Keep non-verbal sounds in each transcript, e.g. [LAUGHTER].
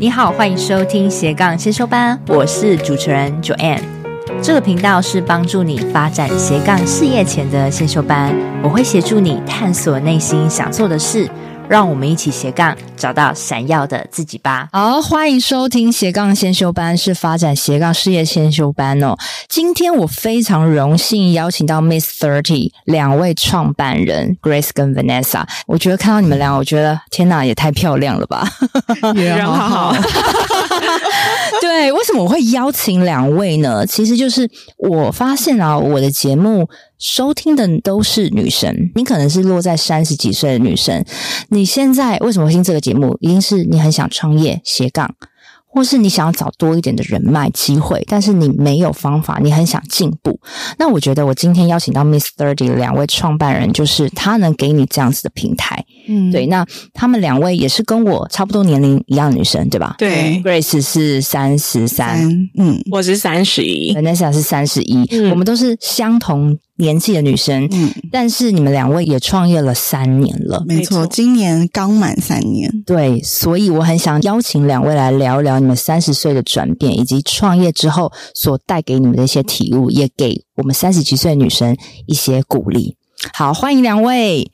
你好，欢迎收听斜杠先修班，我是主持人 Joanne。这个频道是帮助你发展斜杠事业前的先修班，我会协助你探索内心想做的事。让我们一起斜杠，找到闪耀的自己吧。好，欢迎收听斜杠先修班，是发展斜杠事业先修班哦。今天我非常荣幸邀请到 Miss Thirty 两位创办人 Grace 跟 Vanessa。我觉得看到你们俩，我觉得天哪，也太漂亮了吧！[LAUGHS] 人好好。[LAUGHS] 对，为什么我会邀请两位呢？其实就是我发现啊，我的节目。收听的都是女生，你可能是落在三十几岁的女生。你现在为什么会听这个节目？一定是你很想创业斜杠。或是你想要找多一点的人脉机会，但是你没有方法，你很想进步。那我觉得我今天邀请到 Miss Thirty 两位创办人，就是他能给你这样子的平台。嗯，对。那他们两位也是跟我差不多年龄一样的女生，对吧？对，Grace 是三十三，嗯，我是三十一，Vanessa 是三十一，我们都是相同年纪的女生。嗯，但是你们两位也创业了三年了，没错，今年刚满三年。对，所以我很想邀请两位来聊聊。你们三十岁的转变，以及创业之后所带给你们的一些体悟，也给我们三十几岁的女生一些鼓励。好，欢迎两位。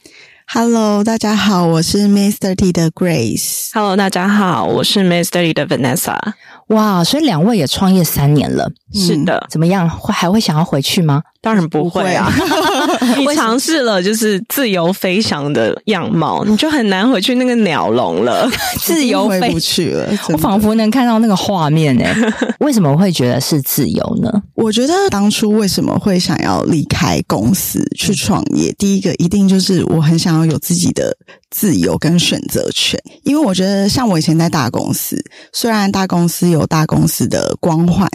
Hello，大家好，我是 Miss Thirty 的 Grace。Hello，大家好，我是 Miss Thirty 的 Vanessa。哇，所以两位也创业三年了，是的，怎么样？会还会想要回去吗？当然不会啊！[LAUGHS] 你尝试了就是自由飞翔的样貌，你就很难回去那个鸟笼了。[LAUGHS] 自由飞不去了，我仿佛能看到那个画面诶。[LAUGHS] 为什么会觉得是自由呢？我觉得当初为什么会想要离开公司去创业？第一个一定就是我很想要有自己的自由跟选择权，因为我觉得像我以前在大公司，虽然大公司有大公司的光环，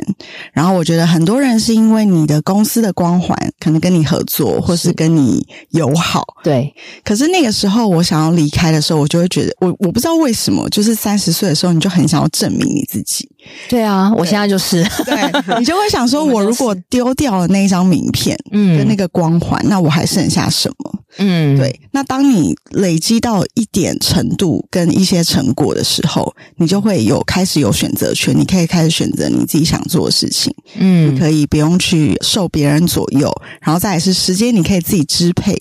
然后我觉得很多人是因为你的公司的光环。可能跟你合作，或是跟你友好，对。可是那个时候，我想要离开的时候，我就会觉得，我我不知道为什么，就是三十岁的时候，你就很想要证明你自己。对啊，我现在就是，对，你就会想说，[LAUGHS] 我如果丢掉了那一张名片，嗯，跟那个光环，那我还剩下什么？嗯，对。那当你累积到一点程度跟一些成果的时候，你就会有开始有选择权，你可以开始选择你自己想做的事情。嗯，你可以不用去受别人左右，然后再来是时间，你可以自己支配。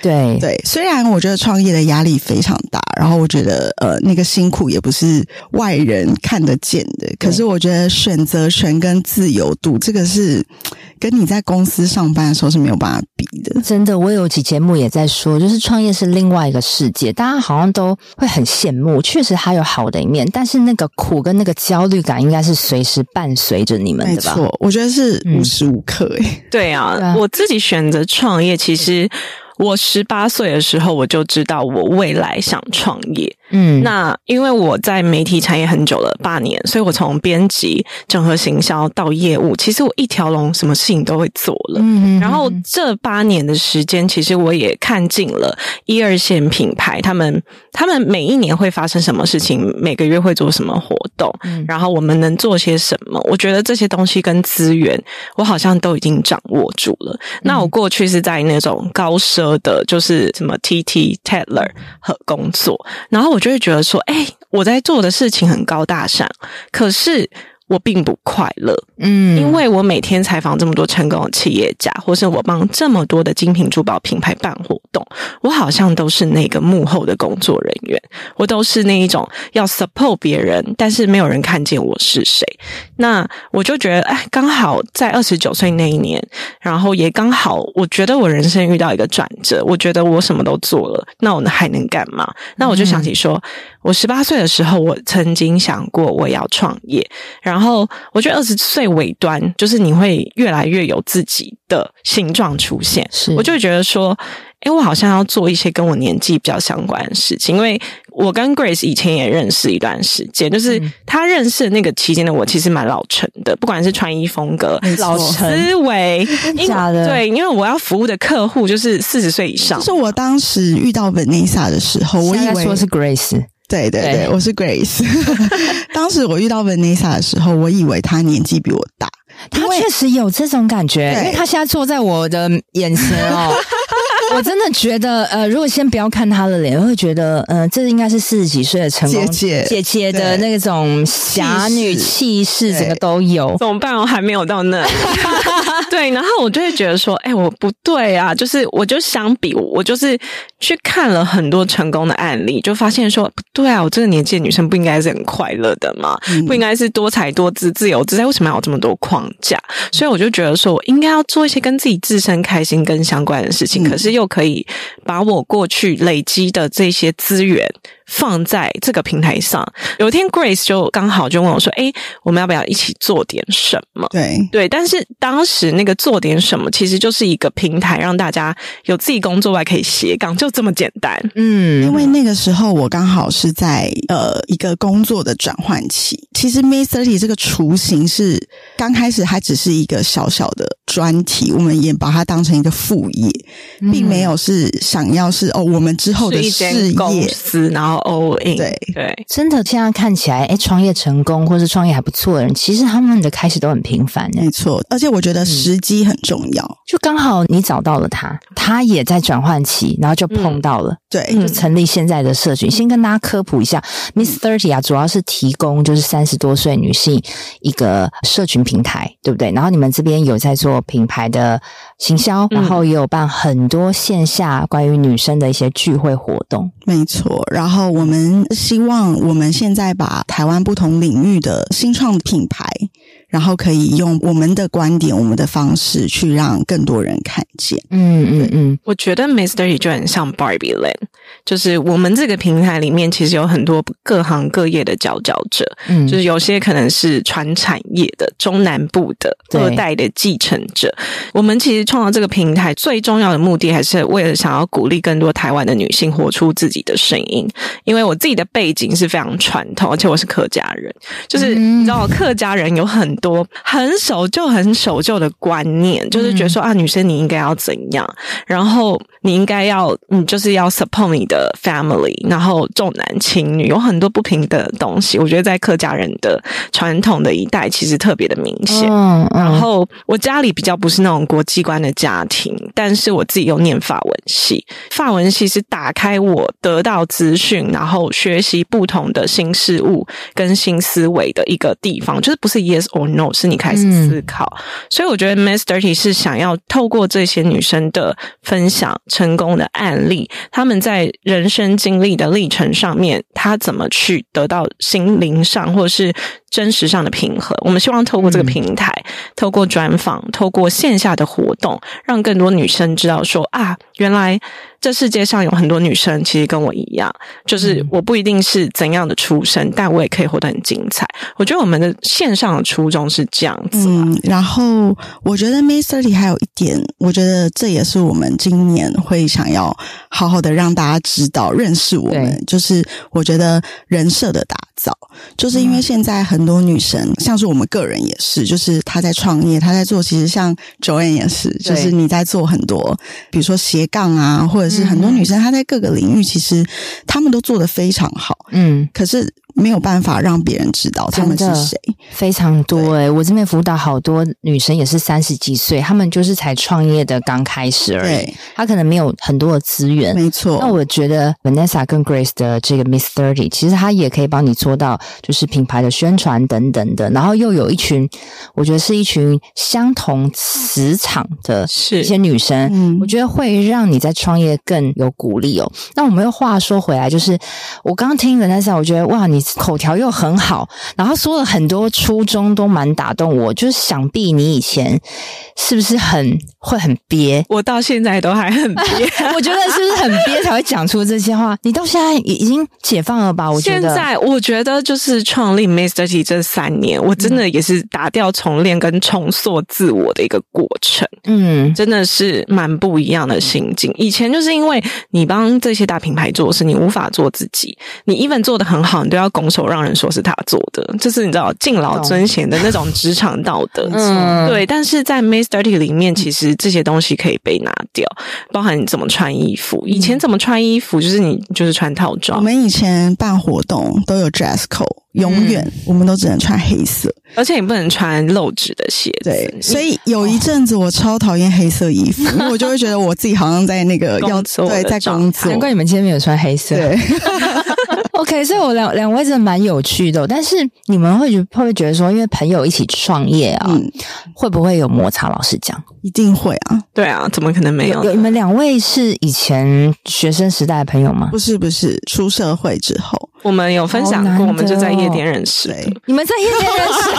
对对，虽然我觉得创业的压力非常大，然后我觉得呃那个辛苦也不是外人看得见的，可是我觉得选择权跟自由度这个是。跟你在公司上班的时候是没有办法比的，真的。我有期节目也在说，就是创业是另外一个世界，大家好像都会很羡慕。确实还有好的一面，但是那个苦跟那个焦虑感应该是随时伴随着你们的吧？没错，我觉得是无时无刻诶、欸。对啊，对啊，我自己选择创业，其实我十八岁的时候我就知道我未来想创业。嗯，那因为我在媒体产业很久了，八年，所以我从编辑、整合行销到业务，其实我一条龙，什么事情都会做了。嗯，然后这八年的时间，其实我也看尽了一二线品牌，他们他们每一年会发生什么事情，每个月会做什么活动，嗯，然后我们能做些什么？我觉得这些东西跟资源，我好像都已经掌握住了。那我过去是在那种高奢的，就是什么 TT Tatler 和工作，然后我。就会觉得说，哎，我在做的事情很高大上，可是。我并不快乐，嗯，因为我每天采访这么多成功的企业家，或是我帮这么多的精品珠宝品牌办活动，我好像都是那个幕后的工作人员，我都是那一种要 support 别人，但是没有人看见我是谁。那我就觉得，哎，刚好在二十九岁那一年，然后也刚好，我觉得我人生遇到一个转折，我觉得我什么都做了，那我还能干嘛？那我就想起说，嗯、我十八岁的时候，我曾经想过我要创业，然后。我觉得二十岁尾端，就是你会越来越有自己的形状出现。是，我就会觉得说，哎，我好像要做一些跟我年纪比较相关的事情，因为我跟 Grace 以前也认识一段时间，就是他认识的那个期间的我，其实蛮老成的，不管是穿衣风格、老成思维，[LAUGHS] 假的对，因为我要服务的客户就是四十岁以上。就是我当时遇到 Vanessa 的时候，我以为说是 Grace。对对对，对我是 Grace。[LAUGHS] 当时我遇到 Vanessa 的时候，我以为她年纪比我大。她确实有这种感觉，因为她现在坐在我的眼前哦。[LAUGHS] [LAUGHS] [LAUGHS] 我真的觉得，呃，如果先不要看她的脸，我会觉得，呃，这应该是四十几岁的成功姐姐姐的那种侠女气势，整个都有。怎么办？我还没有到那。[LAUGHS] 对，然后我就会觉得说，哎，我不对啊，就是我就相比，我就是去看了很多成功的案例，就发现说，不对啊，我这个年纪的女生不应该是很快乐的嘛，嗯、不应该是多才多姿、自由自在，为什么要有这么多框架？所以我就觉得说，我应该要做一些跟自己自身开心跟相关的事情，嗯、可是又可以把我过去累积的这些资源。放在这个平台上，有一天 Grace 就刚好就问我说：“哎，我们要不要一起做点什么？”对对，但是当时那个做点什么，其实就是一个平台，让大家有自己工作外可以斜杠，就这么简单。嗯，因为那个时候我刚好是在呃一个工作的转换期。其实 Miss30 这个雏形是刚开始还只是一个小小的专题，我们也把它当成一个副业，并没有是想要是哦我们之后的事业公司，然后。哦，对。对，真的现在看起来，哎，创业成功或是创业还不错的人，其实他们的开始都很平凡，没错。而且我觉得时机很重要，嗯、就刚好你找到了他，他也在转换期，然后就碰到了，嗯、对，就成立现在的社群。嗯、先跟大家科普一下，Miss Thirty 啊，主要是提供就是三十多岁女性一个社群平台，对不对？然后你们这边有在做品牌的行销，然后也有办很多线下关于女生的一些聚会活动，没错。然后我们希望我们现在把台湾不同领域的新创品牌。然后可以用我们的观点、我们的方式去让更多人看见。嗯嗯嗯，我觉得 Miss30 就很像 Barbie Land，就是我们这个平台里面其实有很多各行各业的佼佼者。嗯，就是有些可能是传产业的中南部的二代的继承者。我们其实创造这个平台最重要的目的，还是为了想要鼓励更多台湾的女性活出自己的声音。因为我自己的背景是非常传统，而且我是客家人，就是你知道客家人有很。多很守旧、很守旧的观念，就是觉得说啊，女生你应该要怎样，然后你应该要，你就是要 support 你的 family，然后重男轻女，有很多不平等的东西。我觉得在客家人的传统的一代，其实特别的明显。嗯嗯、然后我家里比较不是那种国际观的家庭，但是我自己又念法文系，法文系是打开我得到资讯，然后学习不同的新事物跟新思维的一个地方，就是不是 yes or no。是你开始思考，嗯、所以我觉得 Miss30 是想要透过这些女生的分享成功的案例，她们在人生经历的历程上面，她怎么去得到心灵上或是真实上的平衡。我们希望透过这个平台，嗯、透过专访，透过线下的活动，让更多女生知道说啊，原来。这世界上有很多女生，其实跟我一样，就是我不一定是怎样的出身，嗯、但我也可以活得很精彩。我觉得我们的线上的初衷是这样子。嗯，然后我觉得 Miss30 还有一点，我觉得这也是我们今年会想要好好的让大家知道、认识我们，就是我觉得人设的打造，就是因为现在很多女生，嗯、像是我们个人也是，就是她在创业，她在做，其实像 Joanne 也是，就是你在做很多，比如说斜杠啊，或者是。很多女生，她在各个领域其实她们都做的非常好，嗯，可是。没有办法让别人知道他们是谁，非常多诶、我这边辅导好多女生也是三十几岁，她们就是才创业的刚开始而已，对她可能没有很多的资源，没错。那我觉得 Vanessa 跟 Grace 的这个 Miss Thirty，其实她也可以帮你做到，就是品牌的宣传等等的，然后又有一群，我觉得是一群相同磁场的一些女生，嗯，我觉得会让你在创业更有鼓励哦。那我们又话说回来，就是我刚刚听 Vanessa，我觉得哇，你。口条又很好，然后说了很多初衷都蛮打动我。就是想必你以前是不是很会很憋？我到现在都还很憋。[LAUGHS] 我觉得是不是很憋才会讲出这些话？你到现在已经解放了吧？我觉得。现在我觉得就是创立 Mr. T 这三年，我真的也是打掉重练跟重塑自我的一个过程。嗯，真的是蛮不一样的心境。以前就是因为你帮这些大品牌做事，你无法做自己。你 even 做的很好，你都要拱手让人说是他做的，就是你知道敬老尊贤的那种职场道德。嗯，对。但是在 Mr. T 里面，其实这些东西可以被拿掉，包含你怎么穿衣服。以前怎么穿衣服，就是你就是穿套装。我们以前办活动都有 dress code。永远，我们都只能穿黑色，而且你不能穿露趾的鞋子。对，所以有一阵子我超讨厌黑色衣服，因为我就会觉得我自己好像在那个 [LAUGHS] 要对在工作。难怪你们今天没有穿黑色。对，[LAUGHS] [LAUGHS] OK，所以我两两位真的蛮有趣的，但是你们会觉会不会觉得说，因为朋友一起创业啊，嗯、会不会有摩擦？老实讲，一定会啊。对啊，怎么可能没有？有你们两位是以前学生时代的朋友吗？不是，不是，出社会之后。我们有分享过，我们就在夜店认识。你们在夜店认识？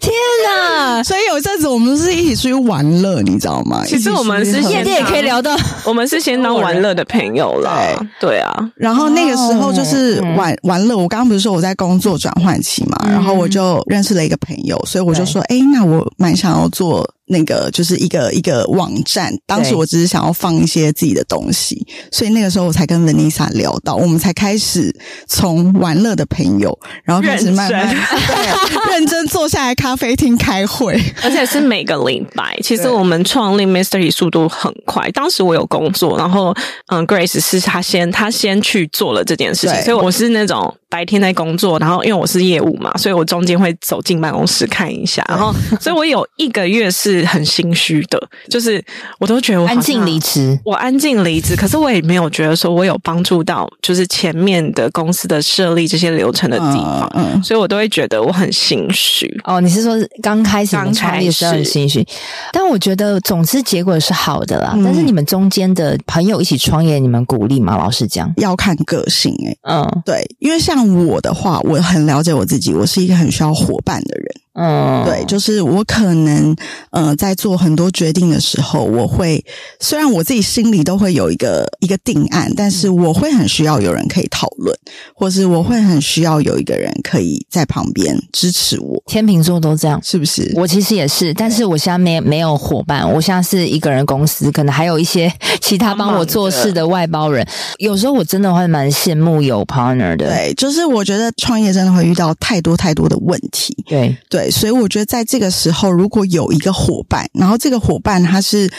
[LAUGHS] 天哪！所以有一阵子我们是一起出去玩乐，你知道吗？其实我们是夜店也可以聊到，[LAUGHS] 我们是先当玩乐的朋友了。对啊，然后那个时候就是玩玩乐。我刚刚不是说我在工作转换期嘛，然后我就认识了一个朋友，所以我就说，哎，那我蛮想要做。那个就是一个一个网站，当时我只是想要放一些自己的东西，所以那个时候我才跟 Vanessa 聊到，我们才开始从玩乐的朋友，然后开始慢慢认真认真坐下来咖啡厅开会，而且是每个礼拜。其实我们创立 Mystery 速度很快，当时我有工作，然后嗯，Grace 是他先他先去做了这件事情，所以我是那种白天在工作，然后因为我是业务嘛，所以我中间会走进办公室看一下，然后所以我有一个月是。很心虚的，就是我都觉得我安静离职，我安静离职，可是我也没有觉得说我有帮助到，就是前面的公司的设立这些流程的地方，嗯，嗯，所以我都会觉得我很心虚。哦，你是说刚开始创业时很心虚？但我觉得总之结果是好的啦。嗯、但是你们中间的朋友一起创业，你们鼓励吗？老实讲，要看个性。嗯，对，因为像我的话，我很了解我自己，我是一个很需要伙伴的人。嗯，对，就是我可能，呃，在做很多决定的时候，我会虽然我自己心里都会有一个一个定案，但是我会很需要有人可以讨论，或是我会很需要有一个人可以在旁边支持我。天秤座都这样，是不是？我其实也是，但是我现在没没有伙伴，我现在是一个人公司，可能还有一些 [LAUGHS] 其他帮我做事的外包人。有时候我真的会蛮羡慕有 partner 的。对，就是我觉得创业真的会遇到太多太多的问题。对对。所以我觉得，在这个时候，如果有一个伙伴，然后这个伙伴他是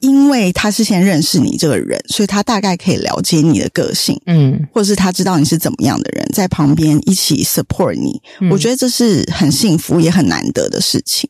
因为他是先认识你这个人，所以他大概可以了解你的个性，嗯，或者是他知道你是怎么样的人，在旁边一起 support 你，嗯，我觉得这是很幸福也很难得的事情。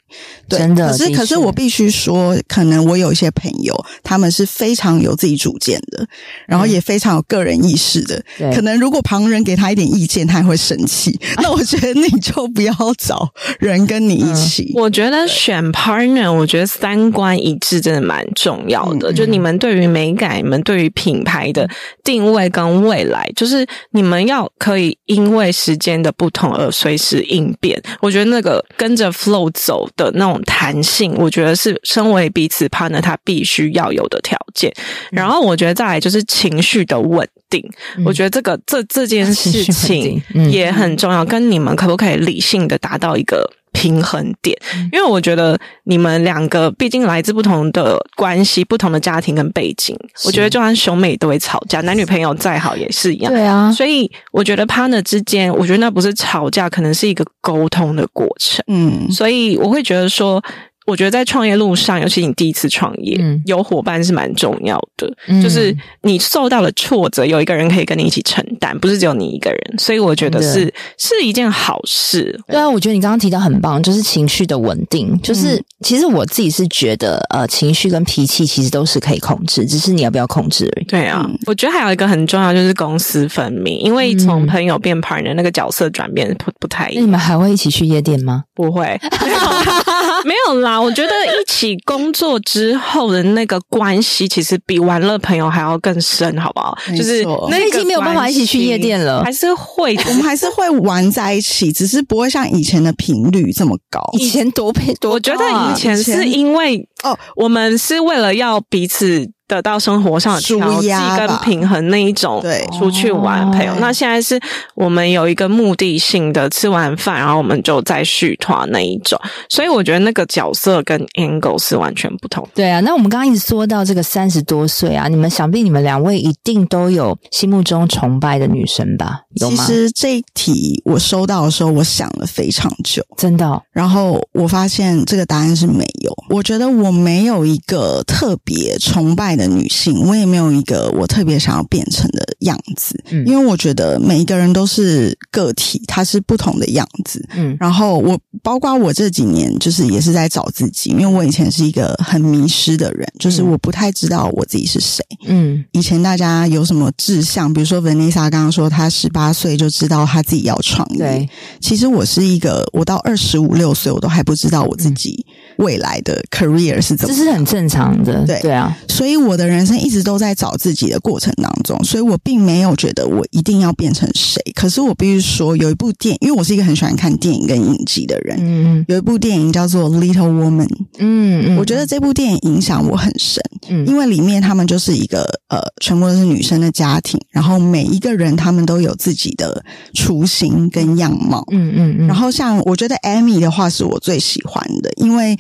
对，真的。可是，可是我必须说，可能我有一些朋友，他们是非常有自己主见的，然后也非常有个人意识的。对。可能如果旁人给他一点意见，他也会生气。[LAUGHS] 那我觉得你就不要找人。跟你一起，嗯、我觉得选 partner，我觉得三观一致真的蛮重要的。嗯、就你们对于美感，你们对于品牌的定位跟未来，就是你们要可以因为时间的不同而随时应变。我觉得那个跟着 flow 走的那种弹性，我觉得是身为彼此 partner 他必须要有的条件。然后我觉得再来就是情绪的稳定，嗯、我觉得这个这这件事情也很重要。跟你们可不可以理性的达到一个平衡点，因为我觉得你们两个毕竟来自不同的关系、不同的家庭跟背景，我觉得就算兄妹都会吵架，男女朋友再好也是一样。对啊，所以我觉得 partner 之间，我觉得那不是吵架，可能是一个沟通的过程。嗯，所以我会觉得说。我觉得在创业路上，尤其你第一次创业，嗯、有伙伴是蛮重要的。嗯、就是你受到了挫折，有一个人可以跟你一起承担，不是只有你一个人。所以我觉得是是一件好事。对啊，我觉得你刚刚提到很棒，就是情绪的稳定。就是、嗯、其实我自己是觉得，呃，情绪跟脾气其实都是可以控制，只是你要不要控制而已。对啊，嗯、我觉得还有一个很重要，就是公私分明。因为从朋友变 partner，那个角色转变不不太一样。那你们还会一起去夜店吗？不会。[LAUGHS] [LAUGHS] [LAUGHS] [LAUGHS] 没有啦，我觉得一起工作之后的那个关系，其实比玩乐朋友还要更深，好不好？就是那已经没有办法一起去夜店了，还是会，我们还是会玩在一起，只是不会像以前的频率这么高。以前多配多，我觉得以前是因为哦，我们是为了要彼此。得到生活上的调剂跟平衡那一种，对，出去玩朋友。那现在是我们有一个目的性的吃完饭，然后我们就再续团那一种。所以我觉得那个角色跟 Angle 是完全不同。对啊，那我们刚刚一直说到这个三十多岁啊，你们想必你们两位一定都有心目中崇拜的女神吧？有吗？其实这一题我收到的时候，我想了非常久，真的哦。然后我发现这个答案是没有。我觉得我没有一个特别崇拜的。女性，我也没有一个我特别想要变成的样子，嗯，因为我觉得每一个人都是个体，他是不同的样子，嗯，然后我包括我这几年就是也是在找自己，因为我以前是一个很迷失的人，就是我不太知道我自己是谁，嗯，以前大家有什么志向，比如说 Vanessa 刚刚说她十八岁就知道她自己要创业，其实我是一个，我到二十五六岁我都还不知道我自己未来的 career 是怎么，这是很正常的，对。对啊，所以我。的人生一直都在找自己的过程当中，所以我并没有觉得我一定要变成谁。可是我必须说，有一部电影，因为我是一个很喜欢看电影跟影集的人，嗯，有一部电影叫做《Little Woman》，嗯，我觉得这部电影影响我很深，嗯，因为里面他们就是一个呃，全部都是女生的家庭，然后每一个人他们都有自己的雏形跟样貌，嗯嗯嗯，然后像我觉得 Amy 的话是我最喜欢的，因为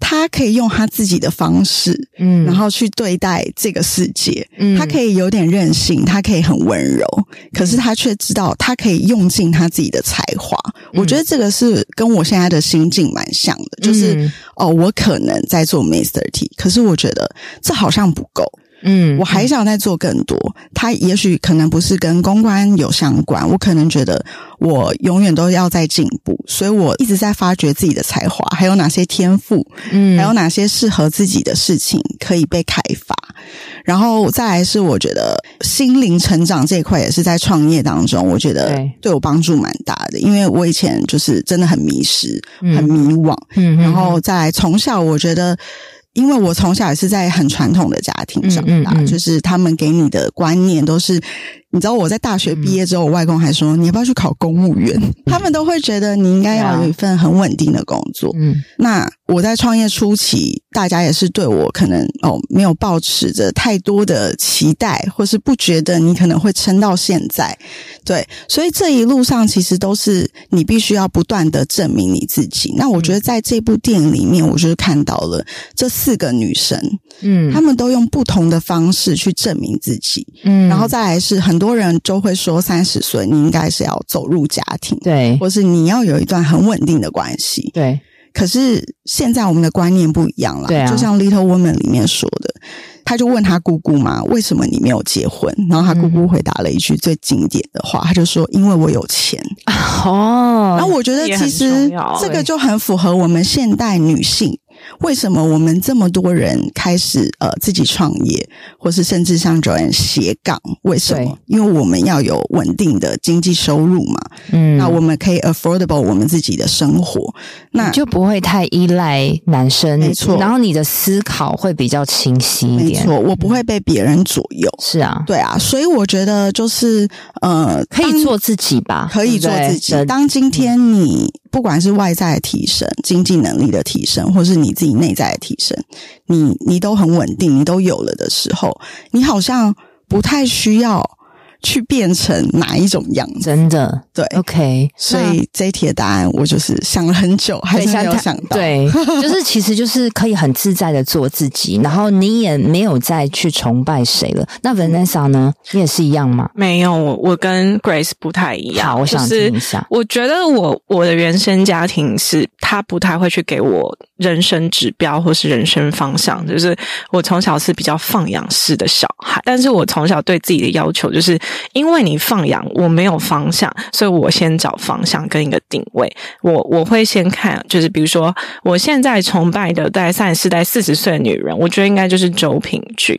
她可以用他自己的方式，嗯，然后去对待。在这个世界，嗯他可以有点任性，他可以很温柔，可是他却知道他可以用尽他自己的才华。我觉得这个是跟我现在的心境蛮像的，就是哦，我可能在做 Mr. T，可是我觉得这好像不够。嗯，我还想再做更多。它也许可能不是跟公关有相关，我可能觉得我永远都要在进步，所以我一直在发掘自己的才华，还有哪些天赋，嗯，还有哪些适合自己的事情可以被开发。然后再来是，我觉得心灵成长这一块也是在创业当中，我觉得对我帮助蛮大的，因为我以前就是真的很迷失，很迷惘，嗯，然后再来从小我觉得。因为我从小也是在很传统的家庭长大，嗯嗯嗯、就是他们给你的观念都是。你知道我在大学毕业之后，我外公还说，你要不要去考公务员？[LAUGHS] 他们都会觉得你应该要有一份很稳定的工作。嗯，那我在创业初期，大家也是对我可能哦没有抱持着太多的期待，或是不觉得你可能会撑到现在。对，所以这一路上其实都是你必须要不断的证明你自己。那我觉得在这部电影里面，我就是看到了这四个女生，嗯，她们都用不同的方式去证明自己。嗯，然后再来是很多。很多人就会说，三十岁你应该是要走入家庭，对，或是你要有一段很稳定的关系，对。可是现在我们的观念不一样了，对啊。就像《Little Woman》里面说的，他就问他姑姑嘛，为什么你没有结婚？然后他姑姑回答了一句最经典的话，他就说：“因为我有钱。[LAUGHS] ”哦。然后我觉得其实这个就很符合我们现代女性。为什么我们这么多人开始呃自己创业，或是甚至像 Joanne 斜杠？为什么？因为我们要有稳定的经济收入嘛。嗯，那我们可以 affordable 我们自己的生活，那就不会太依赖男生。没错，然后你的思考会比较清晰一点。没错，我不会被别人左右。是啊，对啊，所以我觉得就是呃，可以做自己吧，可以做自己。当今天你。不管是外在的提升、经济能力的提升，或是你自己内在的提升，你你都很稳定，你都有了的时候，你好像不太需要。去变成哪一种样子？真的对，OK。所以这一题的答案，我就是想了很久，还是没有想到。对，[LAUGHS] 就是其实就是可以很自在的做自己，然后你也没有再去崇拜谁了。那 Vanessa 呢？你也是一样吗？没有，我我跟 Grace 不太一样。好，我想听一下。我觉得我我的原生家庭是，他不太会去给我人生指标或是人生方向。就是我从小是比较放养式的小孩，但是我从小对自己的要求就是。因为你放养，我没有方向，所以我先找方向跟一个定位。我我会先看，就是比如说，我现在崇拜的在三十四、在四十岁的女人，我觉得应该就是周平君。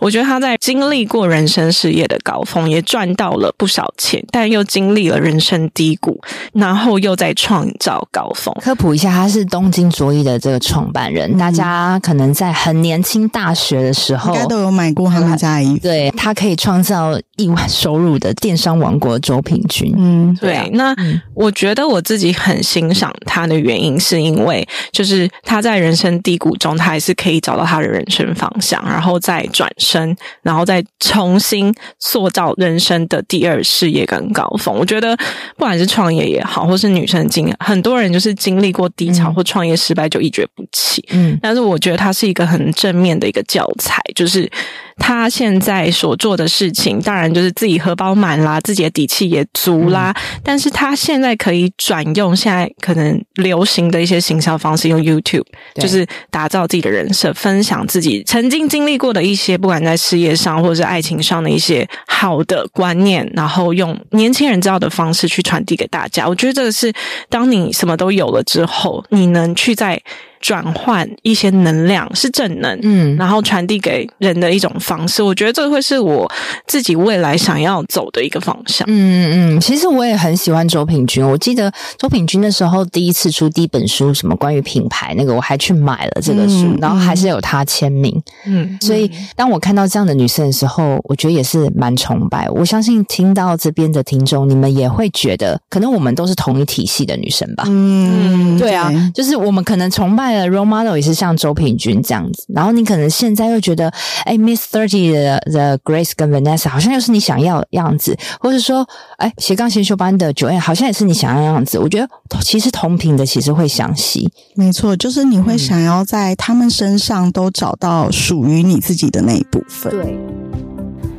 我觉得她在经历过人生事业的高峰，也赚到了不少钱，但又经历了人生低谷，然后又在创造高峰。科普一下，她是东京卓一的这个创办人，嗯、大家可能在很年轻大学的时候，应该都有买过他们家衣服。对，她可以创造一万收入的电商王国周平均。嗯，对。啊、那、嗯、我觉得我自己很欣赏他的原因，是因为就是他在人生低谷中，他还是可以找到他的人生方向，然后再转身，然后再重新塑造人生的第二事业跟高峰。我觉得不管是创业也好，或是女生经验，很多人就是经历过低潮或创业失败就一蹶不起。嗯，但是我觉得他是一个很正面的一个教材，就是。他现在所做的事情，当然就是自己荷包满啦，自己的底气也足啦。嗯、但是他现在可以转用现在可能流行的一些行销方式，用 YouTube，就是打造自己的人设，分享自己曾经经历过的一些，不管在事业上或者是爱情上的一些好的观念，然后用年轻人知道的方式去传递给大家。我觉得这个是当你什么都有了之后，你能去在。转换一些能量是正能，嗯，然后传递给人的一种方式，我觉得这会是我自己未来想要走的一个方向。嗯嗯，其实我也很喜欢周品君。我记得周品君的时候，第一次出第一本书，什么关于品牌那个，我还去买了这个书，嗯、然后还是有他签名。嗯，所以当我看到这样的女生的时候，我觉得也是蛮崇拜。我相信听到这边的听众，你们也会觉得，可能我们都是同一体系的女生吧。嗯，对啊，就是我们可能崇拜。Role model 也是像周平君这样子，然后你可能现在又觉得，哎，Miss Thirty 的的 Grace 跟 Vanessa 好像又是你想要的样子，或者说，哎，斜杠先修班的 Joanne 好像也是你想要的样子。我觉得其实同频的其实会相吸，没错，就是你会想要在他们身上都找到属于你自己的那一部分。对。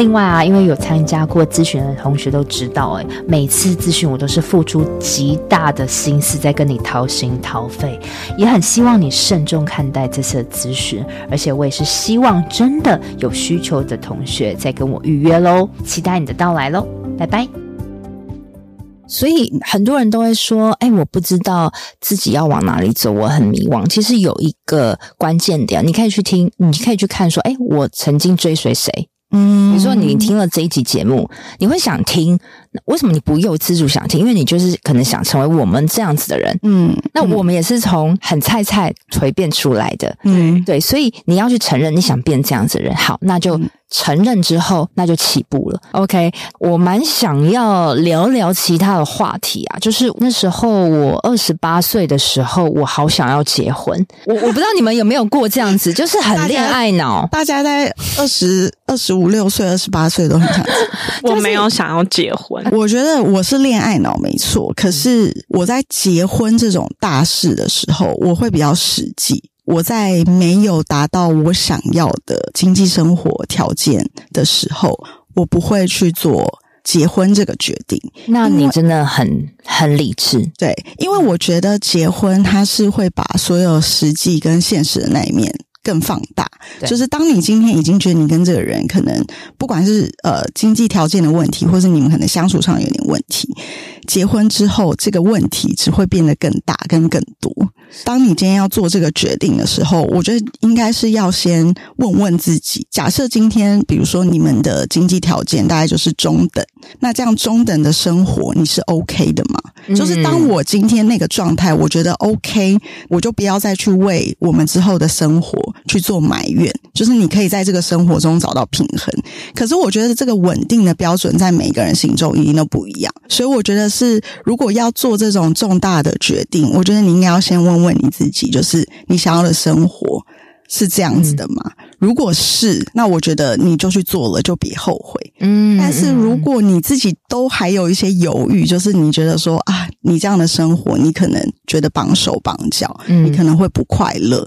另外啊，因为有参加过咨询的同学都知道，哎，每次咨询我都是付出极大的心思在跟你掏心掏肺，也很希望你慎重看待这次的咨询，而且我也是希望真的有需求的同学再跟我预约喽，期待你的到来喽，拜拜。所以很多人都会说，哎，我不知道自己要往哪里走，我很迷惘。其实有一个关键点，你可以去听，你可以去看，说，哎，我曾经追随谁？嗯，比如说你听了这一集节目，你会想听，为什么你不由自主想听？因为你就是可能想成为我们这样子的人。嗯，那我们也是从很菜菜蜕变出来的。嗯，对，所以你要去承认你想变这样子的人。好，那就。承认之后，那就起步了。OK，我蛮想要聊聊其他的话题啊。就是那时候我二十八岁的时候，我好想要结婚。我我不知道你们有没有过这样子，就是很恋爱脑。大家在二十二十五六岁、二十八岁都很想结婚。[LAUGHS] 我没有想要结婚。我觉得我是恋爱脑没错，可是我在结婚这种大事的时候，我会比较实际。我在没有达到我想要的经济生活条件的时候，我不会去做结婚这个决定。那你真的很很理智，对，因为我觉得结婚它是会把所有实际跟现实的那一面更放大。就是当你今天已经觉得你跟这个人可能不管是呃经济条件的问题，或是你们可能相处上有点问题，结婚之后这个问题只会变得更大跟更多。当你今天要做这个决定的时候，我觉得应该是要先问问自己：假设今天，比如说你们的经济条件大概就是中等，那这样中等的生活你是 OK 的吗？嗯。就是当我今天那个状态，我觉得 OK，我就不要再去为我们之后的生活去做埋怨。就是你可以在这个生活中找到平衡。可是我觉得这个稳定的标准在每个人心中一定都不一样，所以我觉得是如果要做这种重大的决定，我觉得你应该要先问。问你自己，就是你想要的生活是这样子的吗？嗯、如果是，那我觉得你就去做了，就别后悔。嗯，但是如果你自己都还有一些犹豫，就是你觉得说啊，你这样的生活，你可能觉得绑手绑脚，嗯，你可能会不快乐。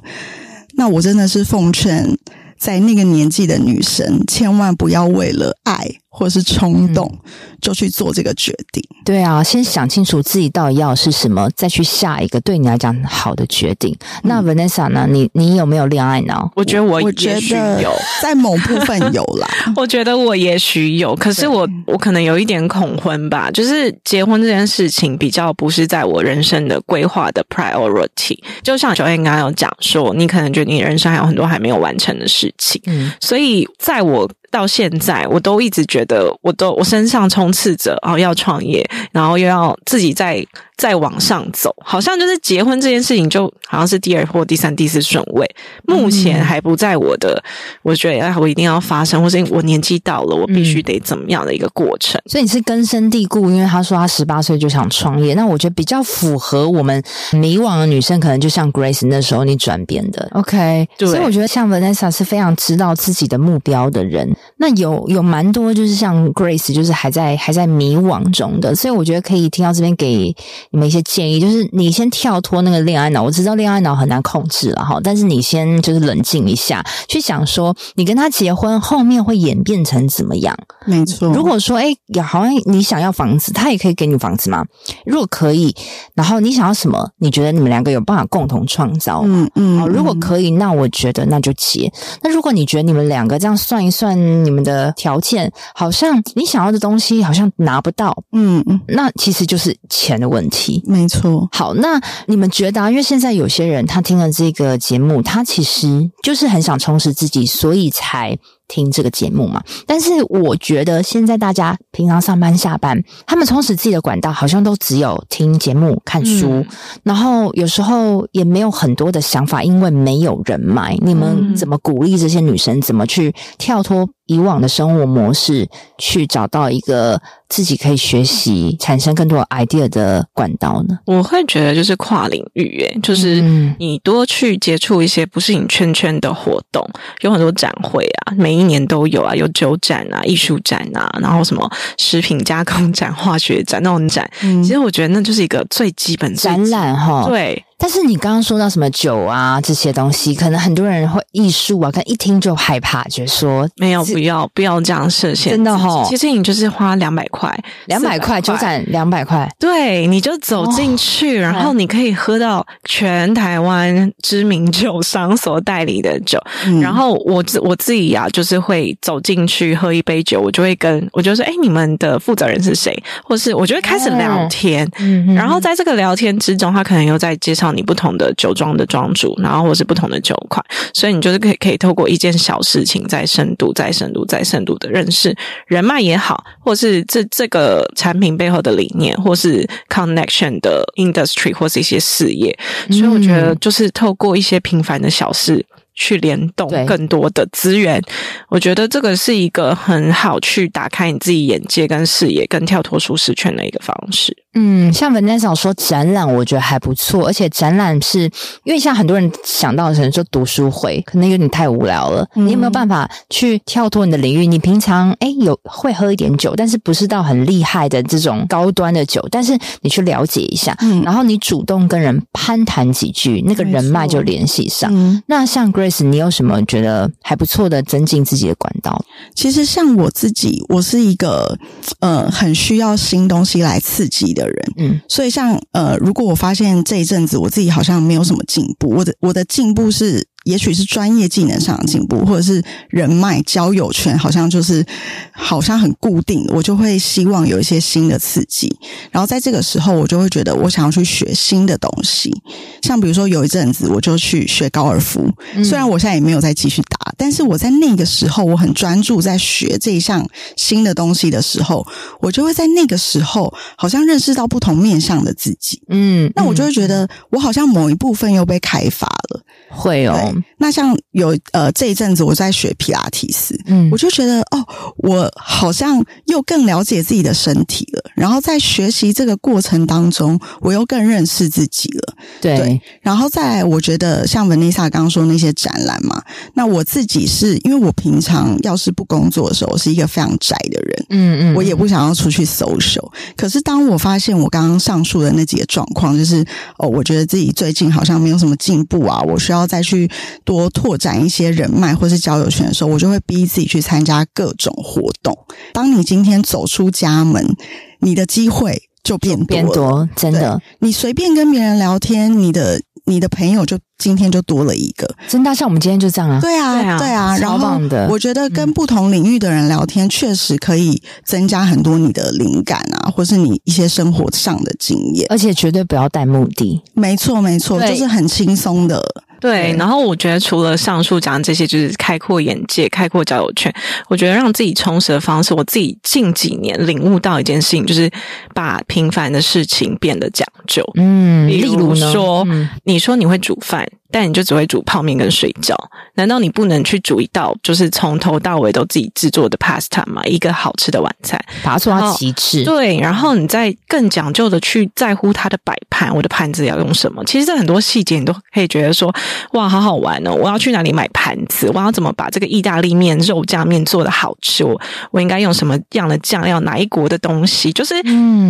那我真的是奉劝。在那个年纪的女生，千万不要为了爱或是冲动，就去做这个决定。对啊，先想清楚自己到底要的是什么，再去下一个对你来讲好的决定。嗯、那 Vanessa 呢？你你有没有恋爱脑？我觉得我也许有，在某部分有啦。[LAUGHS] 我觉得我也许有，可是我我可能有一点恐婚吧。就是结婚这件事情比较不是在我人生的规划的 priority。就像 Joanne 刚刚有讲说，你可能觉得你人生还有很多还没有完成的事情。嗯，所以在我。到现在，我都一直觉得，我都我身上充斥着哦，要创业，然后又要自己再再往上走，好像就是结婚这件事情，就好像是第二或第三、第四顺位，目前还不在我的，我觉得我一定要发生，或是我年纪到了，我必须得怎么样的一个过程。所以你是根深蒂固，因为他说他十八岁就想创业，那我觉得比较符合我们迷惘的女生，可能就像 Grace 那时候你转变的。OK，对，所以我觉得像 Vanessa 是非常知道自己的目标的人。那有有蛮多，就是像 Grace，就是还在还在迷惘中的，所以我觉得可以听到这边给你们一些建议，就是你先跳脱那个恋爱脑，我知道恋爱脑很难控制了哈，但是你先就是冷静一下，去想说你跟他结婚后面会演变成怎么样？没错。如果说哎，好像你想要房子，他也可以给你房子吗？如果可以，然后你想要什么？你觉得你们两个有办法共同创造吗？嗯嗯。如果可以，那我觉得那就结。那如果你觉得你们两个这样算一算，你们的条件好像你想要的东西好像拿不到，嗯嗯，那其实就是钱的问题，没错。好，那你们觉得啊，因为现在有些人他听了这个节目，他其实就是很想充实自己，所以才。听这个节目嘛，但是我觉得现在大家平常上班下班，他们充实自己的管道好像都只有听节目、看书，嗯、然后有时候也没有很多的想法，因为没有人脉。你们怎么鼓励这些女生怎么去跳脱以往的生活模式，去找到一个自己可以学习、产生更多 idea 的管道呢？我会觉得就是跨领域，诶，就是你多去接触一些不是你圈圈的活动，有很多展会啊，每一年都有啊，有酒展啊、艺术展啊，然后什么食品加工展、化学展那种展，嗯、其实我觉得那就是一个最基本的展览哈，对。但是你刚刚说到什么酒啊这些东西，可能很多人会艺术啊，可能一听就害怕，觉得说没有，不要不要这样设限，真的哈、哦。其实你就是花两百块，两百块酒展两百块，对，你就走进去，哦、然后你可以喝到全台湾知名酒商所代理的酒。嗯、然后我自我自己呀、啊，就是会走进去喝一杯酒，我就会跟我就说，哎，你们的负责人是谁？或是我就会开始聊天，嗯、然后在这个聊天之中，他可能又在介绍。你不同的酒庄的庄主，然后或是不同的酒款，所以你就是可以可以透过一件小事情，再深度、再深度、再深度的认识人脉也好，或是这这个产品背后的理念，或是 connection 的 industry，或是一些事业。所以我觉得，就是透过一些平凡的小事。去联动更多的资源，我觉得这个是一个很好去打开你自己眼界跟视野，跟跳脱舒适圈的一个方式。嗯，像 Vanessa 说展览，我觉得还不错，而且展览是因为像很多人想到的可能说读书会，可能有点太无聊了。嗯、你有没有办法去跳脱你的领域？你平常哎有会喝一点酒，但是不是到很厉害的这种高端的酒，但是你去了解一下，嗯、然后你主动跟人攀谈几句，那个人脉就联系上。嗯、那像。Grace，你有什么觉得还不错的增进自己的管道？其实像我自己，我是一个呃很需要新东西来刺激的人，嗯，所以像呃，如果我发现这一阵子我自己好像没有什么进步，我的我的进步是。也许是专业技能上的进步，或者是人脉交友圈，好像就是好像很固定，我就会希望有一些新的刺激。然后在这个时候，我就会觉得我想要去学新的东西，像比如说有一阵子我就去学高尔夫，虽然我现在也没有再继续打，但是我在那个时候我很专注在学这一项新的东西的时候，我就会在那个时候好像认识到不同面向的自己。嗯，那我就会觉得我好像某一部分又被开发了。会哦。那像有呃这一阵子我在学皮拉提斯，嗯，我就觉得哦，我好像又更了解自己的身体了。然后在学习这个过程当中，我又更认识自己了。对，对，然后再来，我觉得像 Vanessa 刚刚说那些展览嘛，那我自己是因为我平常要是不工作的时候，我是一个非常宅的人，嗯嗯，我也不想要出去 social。可是当我发现我刚刚上述的那几个状况，就是哦，我觉得自己最近好像没有什么进步啊，我需要再去多拓展一些人脉或是交友圈的时候，我就会逼自己去参加各种活动。当你今天走出家门，你的机会就变多，变多，真的。你随便跟别人聊天，你的。你的朋友就今天就多了一个，真的像我们今天就这样啊？对啊，对啊，对啊，超棒的。然后我觉得跟不同领域的人聊天，确实可以增加很多你的灵感啊，或是你一些生活上的经验，而且绝对不要带目的。没错，没错，就是很轻松的。对，然后我觉得除了上述讲的这些，就是开阔眼界、开阔交友圈。我觉得让自己充实的方式，我自己近几年领悟到一件事情，就是把平凡的事情变得讲究。嗯，例如说，嗯、你说你会煮饭。但你就只会煮泡面跟睡觉，难道你不能去煮一道就是从头到尾都自己制作的 pasta 吗？一个好吃的晚餐，把它做到极致。对，然后你再更讲究的去在乎它的摆盘，我的盘子要用什么？其实这很多细节你都可以觉得说，哇，好好玩哦！我要去哪里买盘子？我要怎么把这个意大利面、肉酱面做的好吃？我我应该用什么样的酱料？哪一国的东西？就是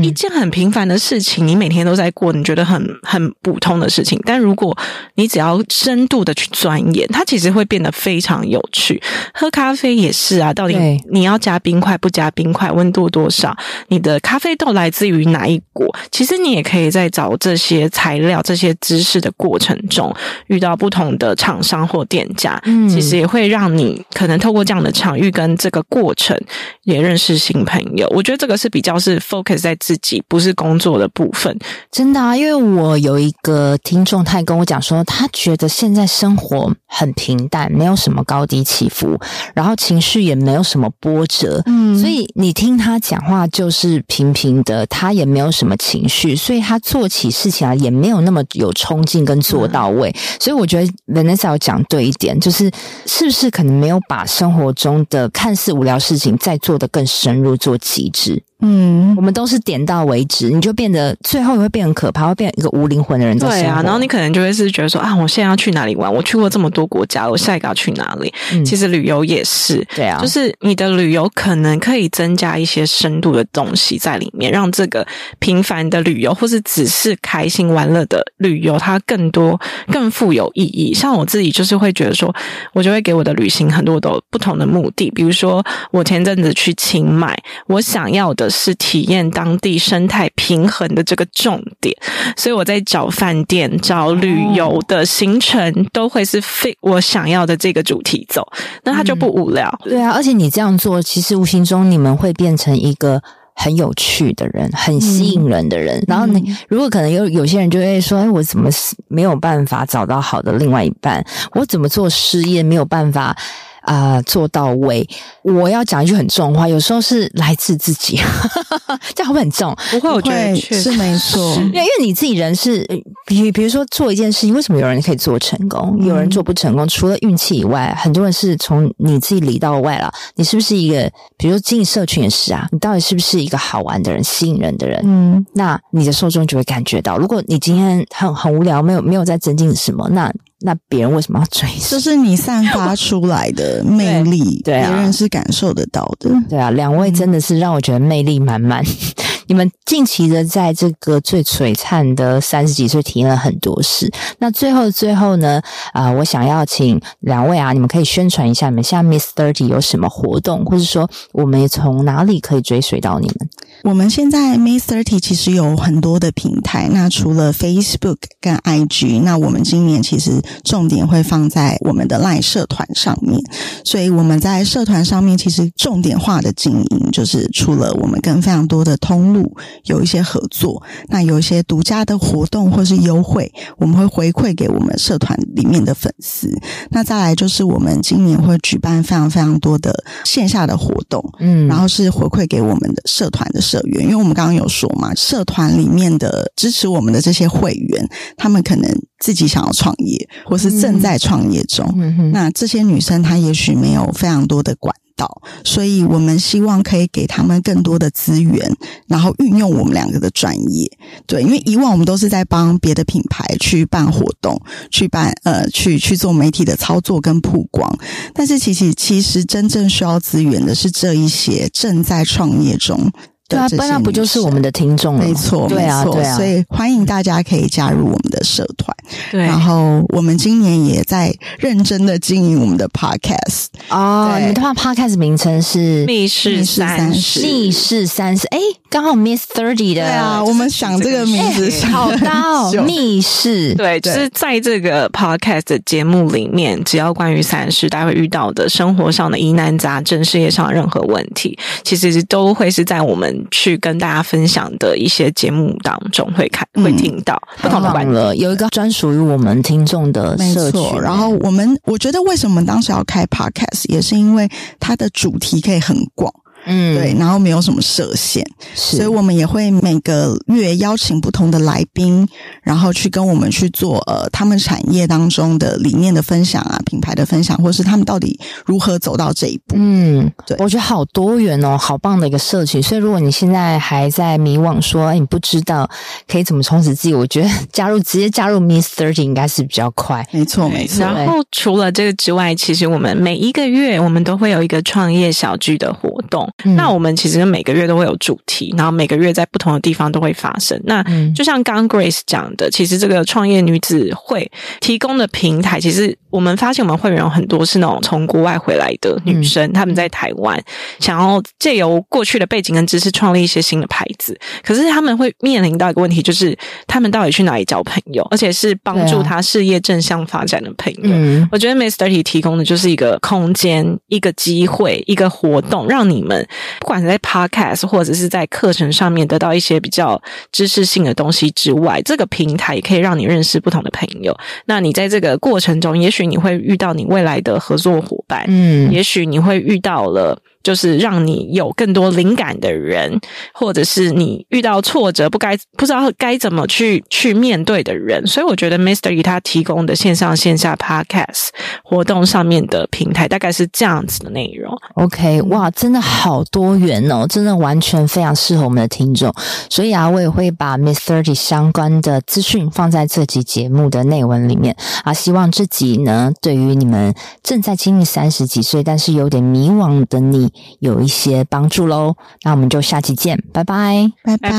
一件很平凡的事情，你每天都在过，你觉得很很普通的事情。但如果你只要深度的去钻研，它其实会变得非常有趣。喝咖啡也是啊，到底你要加冰块不加冰块，温度多少？你的咖啡豆来自于哪一国？其实你也可以在找这些材料、这些知识的过程中，遇到不同的厂商或店家，嗯，其实也会让你可能透过这样的场域跟这个过程，也认识新朋友。我觉得这个是比较是 focus 在自己，不是工作的部分。真的啊，因为我有一个听众，他也跟我讲说，他觉得现在生活很平淡，没有什么高低起伏，然后情绪也没有什么波折，嗯，所以你听他讲话就是平平的，他也没有什么情绪，所以他做起事情来也没有那么有冲劲跟做到位。嗯，所以我觉得 Vanessa 要讲对一点，就是是不是可能没有把生活中的看似无聊事情再做得更深入，做极致。嗯，我们都是点到为止，你就变得最后你会变很可怕，会变一个无灵魂的人。对啊，然后你可能就会是觉得说啊，我现在要去哪里玩？我去过这么多国家，我下一个要去哪里？嗯，其实旅游也是，对啊，就是你的旅游可能可以增加一些深度的东西在里面，让这个平凡的旅游或是只是开心玩乐的旅游，它更多更富有意义。像我自己就是会觉得说，我就会给我的旅行很多的不同的目的，比如说我前阵子去清迈，我想要的。是体验当地生态平衡的这个重点，所以我在找饭店、找旅游的行程，都会是 fit 我想要的这个主题走，那它就不无聊。嗯，对啊，而且你这样做，其实无形中你们会变成一个很有趣的人，很吸引人的人。嗯，然后你如果可能有有些人就会说：“哎，我怎么没有办法找到好的另外一半？我怎么做事业没有办法？”啊、呃，做到位！我要讲一句很重的话，有时候是来自自己，[LAUGHS] 这样会不会很重？不会，我觉得是没错。因为因为你自己人是，比比如说做一件事情，为什么有人可以做成功，有人做不成功？嗯、除了运气以外，很多人是从你自己里到外了。你是不是一个，比如说经营社群也是啊？你到底是不是一个好玩的人、吸引人的人？嗯，那你的受众就会感觉到，如果你今天很很无聊，没有没有在增进什么，那。那别人为什么要追？就是你散发出来的魅力，对，别人是感受得到的。对啊，两位真的是让我觉得魅力满满。[LAUGHS] 你们近期的在这个最璀璨的三十几岁体验了很多事。那最后最后呢？啊、呃，我想要请两位啊，你们可以宣传一下你们现在 Miss Thirty 有什么活动，或是说我们从哪里可以追随到你们？我们现在 Miss Thirty 其实有很多的平台。那除了 Facebook 跟 IG，那我们今年其实重点会放在我们的 Line 社团上面。所以我们在社团上面其实重点化的经营，就是除了我们跟非常多的通路有一些合作，那有一些独家的活动或是优惠，我们会回馈给我们社团里面的粉丝。那再来就是我们今年会举办非常非常多的线下的活动，嗯，然后是回馈给我们的社团的。社员，因为我们刚刚有说嘛，社团里面的支持我们的这些会员，他们可能自己想要创业，或是正在创业中。嗯，那这些女生她也许没有非常多的管道，所以我们希望可以给他们更多的资源，然后运用我们两个的专业。对，因为以往我们都是在帮别的品牌去办活动，去办呃，去去做媒体的操作跟曝光，但是其实其实真正需要资源的是这一些正在创业中。对啊，那不就是我们的听众了？没错，对啊，对啊。所以欢迎大家可以加入我们的社团。对，然后我们今年也在认真的经营我们的 podcast 哦。你们的话 podcast 名称是密室三十，密室三十。哎，刚好 Miss Thirty 的。对啊，我们想这个名字好高。密室，对，就是在这个 podcast 的节目里面，只要关于三十，大家会遇到的生活上的疑难杂症、事业上的任何问题，其实都会是在我们去跟大家分享的一些节目当中会看、会听到不同的观了。有一个专属于我们听众的社群。然后我们，我觉得为什么当时要开 podcast，也是因为它的主题可以很广。嗯，对，然后没有什么设限，是所以我们也会每个月邀请不同的来宾，然后去跟我们去做呃他们产业当中的理念的分享啊，品牌的分享，或是他们到底如何走到这一步。嗯，对，我觉得好多元哦，好棒的一个社群。所以如果你现在还在迷惘，说哎你不知道可以怎么充实自己，我觉得加入直接加入 Miss Thirty 应该是比较快。没错，没错。然后除了这个之外，其实我们每一个月我们都会有一个创业小聚的活动。嗯、那我们其实每个月都会有主题，然后每个月在不同的地方都会发生。那就像刚刚 Grace 讲的，其实这个创业女子会提供的平台，其实我们发现我们会员有很多是那种从国外回来的女生，她、嗯、们在台湾想要借由过去的背景跟知识创立一些新的牌子，可是他们会面临到一个问题，就是他们到底去哪里交朋友，而且是帮助他事业正向发展的朋友。嗯、我觉得 Miss Thirty 提供的就是一个空间、一个机会、一个活动，让你们。不管是在 Podcast 或者是在课程上面得到一些比较知识性的东西之外，这个平台也可以让你认识不同的朋友。那你在这个过程中，也许你会遇到你未来的合作伙伴，嗯，也许你会遇到了。就是让你有更多灵感的人，或者是你遇到挫折不该不知道该怎么去去面对的人，所以我觉得 Miss Thirty 他提供的线上线下 Podcast 活动上面的平台大概是这样子的内容。OK，哇，真的好多元哦，真的完全非常适合我们的听众。所以啊，我也会把 Miss Thirty 相关的资讯放在这集节目的内文里面啊，希望这集呢，对于你们正在经历三十几岁但是有点迷惘的你。有一些帮助喽，那我们就下期见，拜拜，拜拜。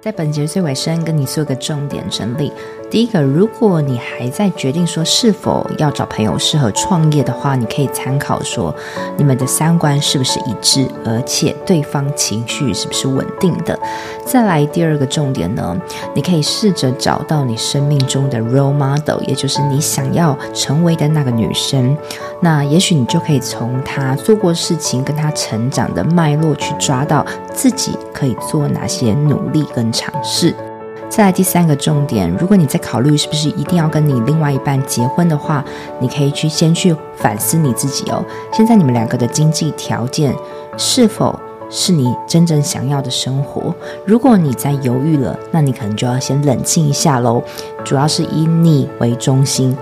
在本节最尾声，跟你做个重点整理。第一个，如果你还在决定说是否要找朋友适合创业的话，你可以参考说你们的三观是不是一致，而且对方情绪是不是稳定的。再来第二个重点呢，你可以试着找到你生命中的 role model，也就是你想要成为的那个女生。那也许你就可以从她做过事情跟她成长的脉络去抓到自己可以做哪些努力跟尝试。再来第三个重点，如果你在考虑是不是一定要跟你另外一半结婚的话，你可以去先去反思你自己哦。现在你们两个的经济条件是否是你真正想要的生活？如果你在犹豫了，那你可能就要先冷静一下喽。主要是以你为中心，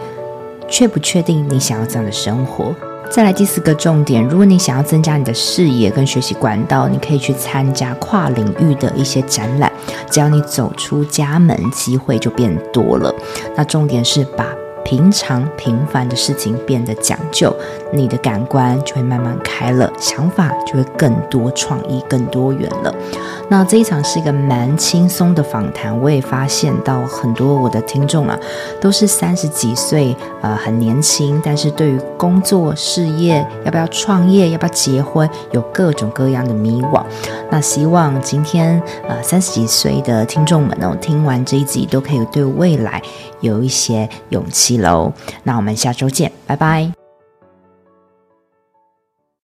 确不确定你想要这样的生活？再来第四个重点，如果你想要增加你的视野跟学习管道，你可以去参加跨领域的一些展览。只要你走出家门，机会就变多了。那重点是把平常平凡的事情变得讲究，你的感官就会慢慢开了，想法就会更多，创意更多元了。那这一场是一个蛮轻松的访谈，我也发现到很多我的听众啊，都是三十几岁，呃，很年轻，但是对于工作、事业，要不要创业，要不要结婚，有各种各样的迷惘。那希望今天呃三十几岁的听众们哦，听完这一集都可以对未来有一些勇气喽。那我们下周见，拜拜。